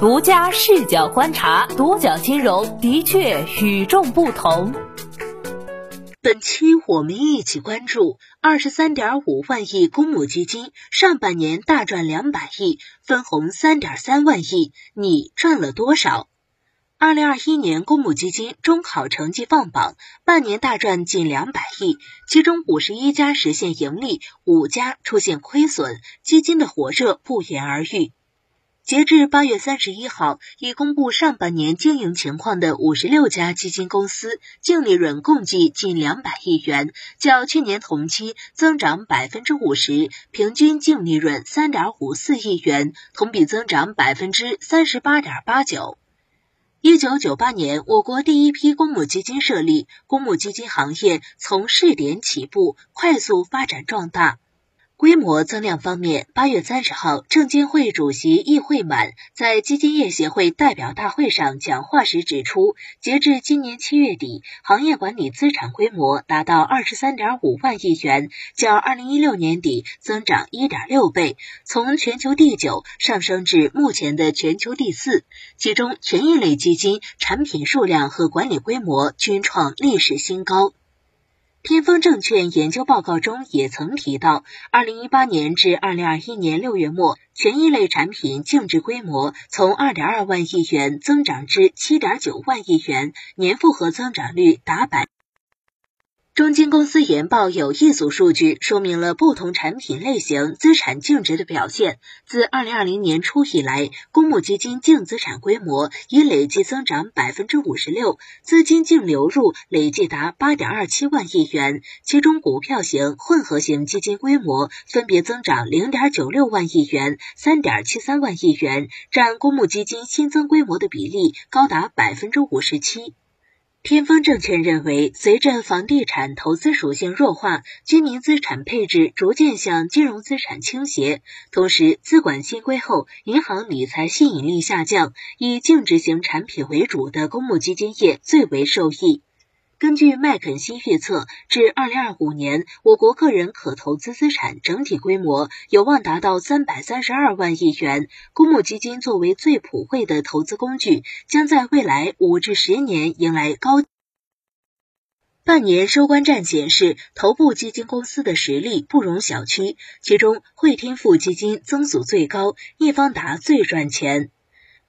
独家视角观察，独角金融的确与众不同。本期我们一起关注二十三点五万亿公募基金上半年大赚两百亿，分红三点三万亿，你赚了多少？二零二一年公募基金中考成绩放榜，半年大赚近两百亿，其中五十一家实现盈利，五家出现亏损，基金的火热不言而喻。截至八月三十一号，已公布上半年经营情况的五十六家基金公司净利润共计近两百亿元，较去年同期增长百分之五十，平均净利润三点五四亿元，同比增长百分之三十八点八九。一九九八年，我国第一批公募基金设立，公募基金行业从试点起步，快速发展壮大。规模增量方面，八月三十号，证监会主席易会满在基金业协会代表大会上讲话时指出，截至今年七月底，行业管理资产规模达到二十三点五万亿元，较二零一六年底增长一点六倍，从全球第九上升至目前的全球第四。其中，权益类基金产品数量和管理规模均创历史新高。天风证券研究报告中也曾提到，二零一八年至二零二一年六月末，权益类产品净值规模从二点二万亿元增长至七点九万亿元，年复合增长率达百。中金公司研报有一组数据，说明了不同产品类型资产净值的表现。自二零二零年初以来，公募基金净资产规模已累计增长百分之五十六，资金净流入累计达八点二七万亿元。其中，股票型、混合型基金规模分别增长零点九六万亿元、三点七三万亿元，占公募基金新增规模的比例高达百分之五十七。天风证券认为，随着房地产投资属性弱化，居民资产配置逐渐向金融资产倾斜，同时资管新规后，银行理财吸引力下降，以净值型产品为主的公募基金业最为受益。根据麦肯锡预测，至二零二五年，我国个人可投资资产整体规模有望达到三百三十二万亿元。公募基金作为最普惠的投资工具，将在未来五至十年迎来高。半年收官战显示，头部基金公司的实力不容小觑，其中汇添富基金增速最高，易方达最赚钱。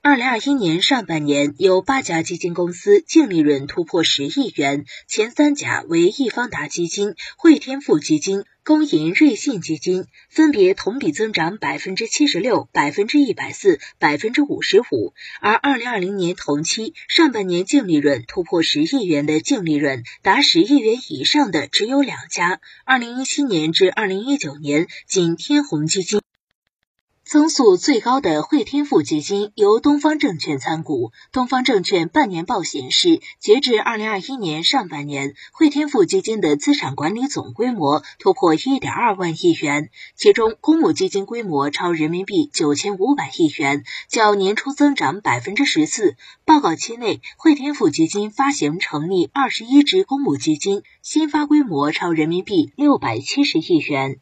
二零二一年上半年，有八家基金公司净利润突破十亿元，前三甲为易方达基金、汇添富基金、工银瑞信基金，分别同比增长百分之七十六、百分之一百四、百分之五十五。而二零二零年同期上半年净利润突破十亿元的净利润达十亿元以上的只有两家，二零一七年至二零一九年仅天弘基金。增速最高的汇添富基金由东方证券参股。东方证券半年报显示，截至二零二一年上半年，汇添富基金的资产管理总规模突破一点二万亿元，其中公募基金规模超人民币九千五百亿元，较年初增长百分之十四。报告期内，汇添富基金发行成立二十一只公募基金，新发规模超人民币六百七十亿元。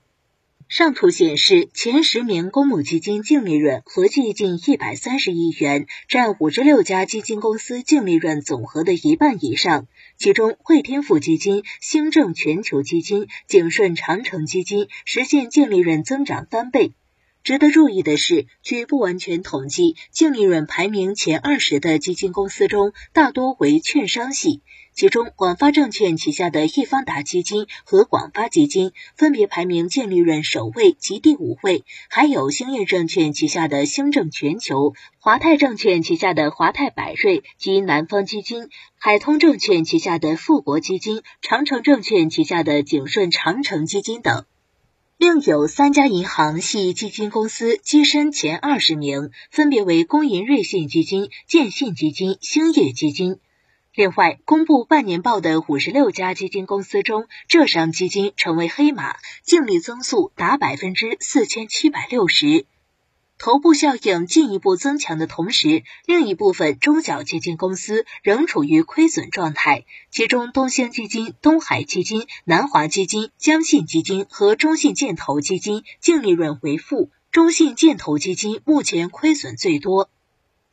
上图显示，前十名公募基金净利润合计近一百三十亿元，占五十六家基金公司净利润总和的一半以上。其中，汇添富基金、兴正全球基金、景顺长城基金实现净利润增长翻倍。值得注意的是，据不完全统计，净利润排名前二十的基金公司中，大多为券商系。其中，广发证券旗下的易方达基金和广发基金分别排名净利润首位及第五位，还有兴业证券旗下的兴证全球、华泰证券旗下的华泰柏瑞及南方基金、海通证券旗下的富国基金、长城证券旗下的景顺长城基金等。另有三家银行系基金公司跻身前二十名，分别为工银瑞信基金、建信基金、兴业基金。另外，公布半年报的五十六家基金公司中，浙商基金成为黑马，净利增速达百分之四千七百六十。头部效应进一步增强的同时，另一部分中小基金公司仍处于亏损状态，其中东兴基金、东海基金、南华基金、江信基金和中信建投基金净利润为负，中信建投基金目前亏损最多。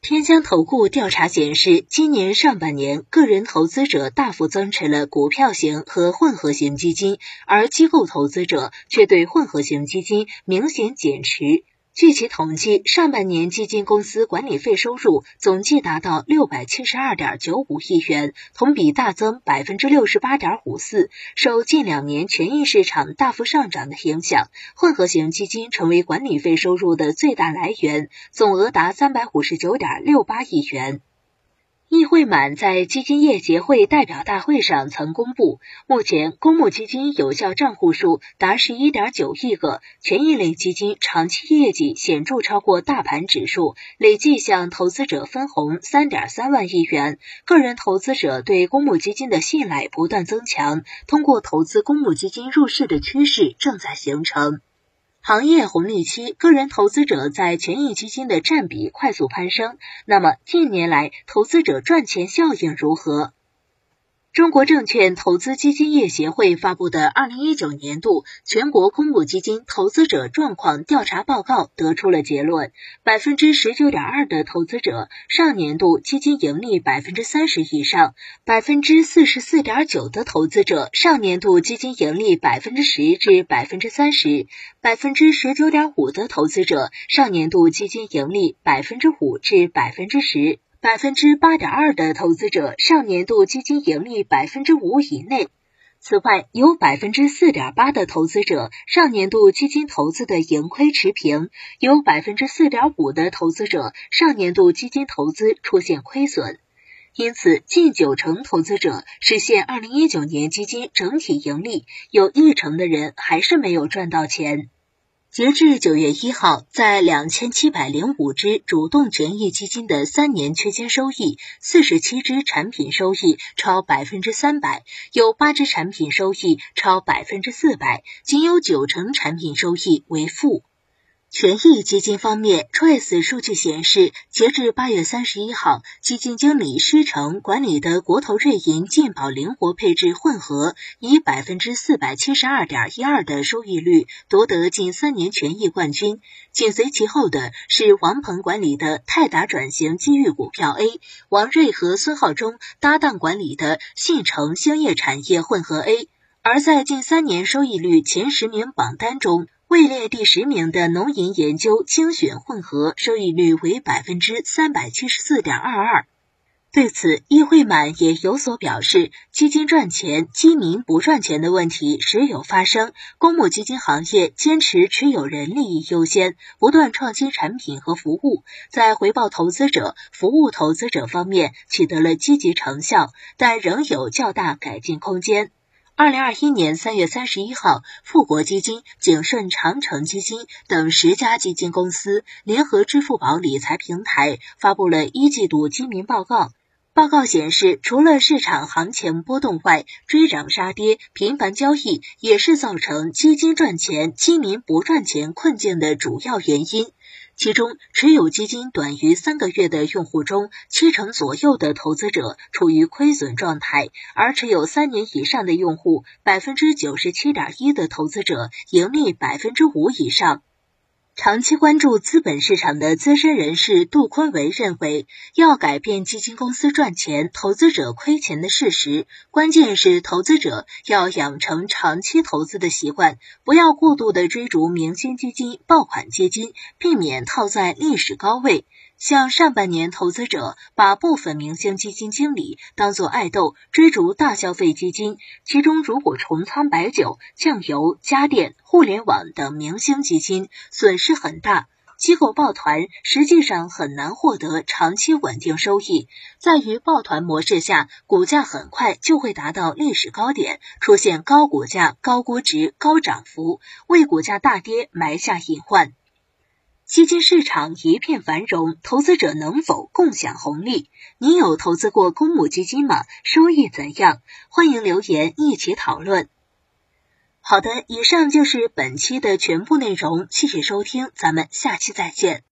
天江投顾调查显示，今年上半年个人投资者大幅增持了股票型和混合型基金，而机构投资者却对混合型基金明显减持。据其统计，上半年基金公司管理费收入总计达到六百七十二点九五亿元，同比大增百分之六十八点五四。受近两年权益市场大幅上涨的影响，混合型基金成为管理费收入的最大来源，总额达三百五十九点六八亿元。易会满在基金业协会代表大会上曾公布，目前公募基金有效账户数达十一点九亿个，权益类基金长期业绩显著超过大盘指数，累计向投资者分红三点三万亿元。个人投资者对公募基金的信赖不断增强，通过投资公募基金入市的趋势正在形成。行业红利期，个人投资者在权益基金的占比快速攀升。那么近年来，投资者赚钱效应如何？中国证券投资基金业协会发布的二零一九年度全国公募基金投资者状况调查报告得出了结论：百分之十九点二的投资者上年度基金盈利百分之三十以上，百分之四十四点九的投资者上年度基金盈利百分之十至百分之三十，百分之十九点五的投资者上年度基金盈利百分之五至百分之十。百分之八点二的投资者上年度基金盈利百分之五以内。此外，有百分之四点八的投资者上年度基金投资的盈亏持平，有百分之四点五的投资者上年度基金投资出现亏损。因此，近九成投资者实现二零一九年基金整体盈利，有一成的人还是没有赚到钱。截至九月一号，在两千七百零五只主动权益基金的三年区间收益，四十七只产品收益超百分之三百，有八只产品收益超百分之四百，仅有九成产品收益为负。权益基金方面，Trace 数据显示，截至八月三十一号，基金经理施成管理的国投瑞银健保灵活配置混合，以百分之四百七十二点一二的收益率夺得近三年权益冠军。紧随其后的是王鹏管理的泰达转型机遇股票 A，王瑞和孙浩中搭档管理的信诚兴业产业混合 A。而在近三年收益率前十名榜单中，位列第十名的农银研究精选混合收益率为百分之三百七十四点二二。对此，易会满也有所表示：基金赚钱，基民不赚钱的问题时有发生。公募基金行业坚持持有人利益优先，不断创新产品和服务，在回报投资者、服务投资者方面取得了积极成效，但仍有较大改进空间。二零二一年三月三十一号，富国基金、景顺长城基金等十家基金公司联合支付宝理财平台发布了一季度基民报告。报告显示，除了市场行情波动外，追涨杀跌、频繁交易也是造成基金赚钱、基民不赚钱困境的主要原因。其中，持有基金短于三个月的用户中，七成左右的投资者处于亏损状态；而持有三年以上的用户，百分之九十七点一的投资者盈利百分之五以上。长期关注资本市场的资深人士杜坤维认为，要改变基金公司赚钱、投资者亏钱的事实，关键是投资者要养成长期投资的习惯，不要过度的追逐明星基金、爆款基金，避免套在历史高位。像上半年，投资者把部分明星基金经理当作爱豆，追逐大消费基金，其中如果重仓白酒、酱油、家电、互联网等明星基金，损失很大。机构抱团实际上很难获得长期稳定收益，在于抱团模式下，股价很快就会达到历史高点，出现高股价、高估值、高涨幅，为股价大跌埋下隐患。基金市场一片繁荣，投资者能否共享红利？你有投资过公募基金吗？收益怎样？欢迎留言一起讨论。好的，以上就是本期的全部内容，谢谢收听，咱们下期再见。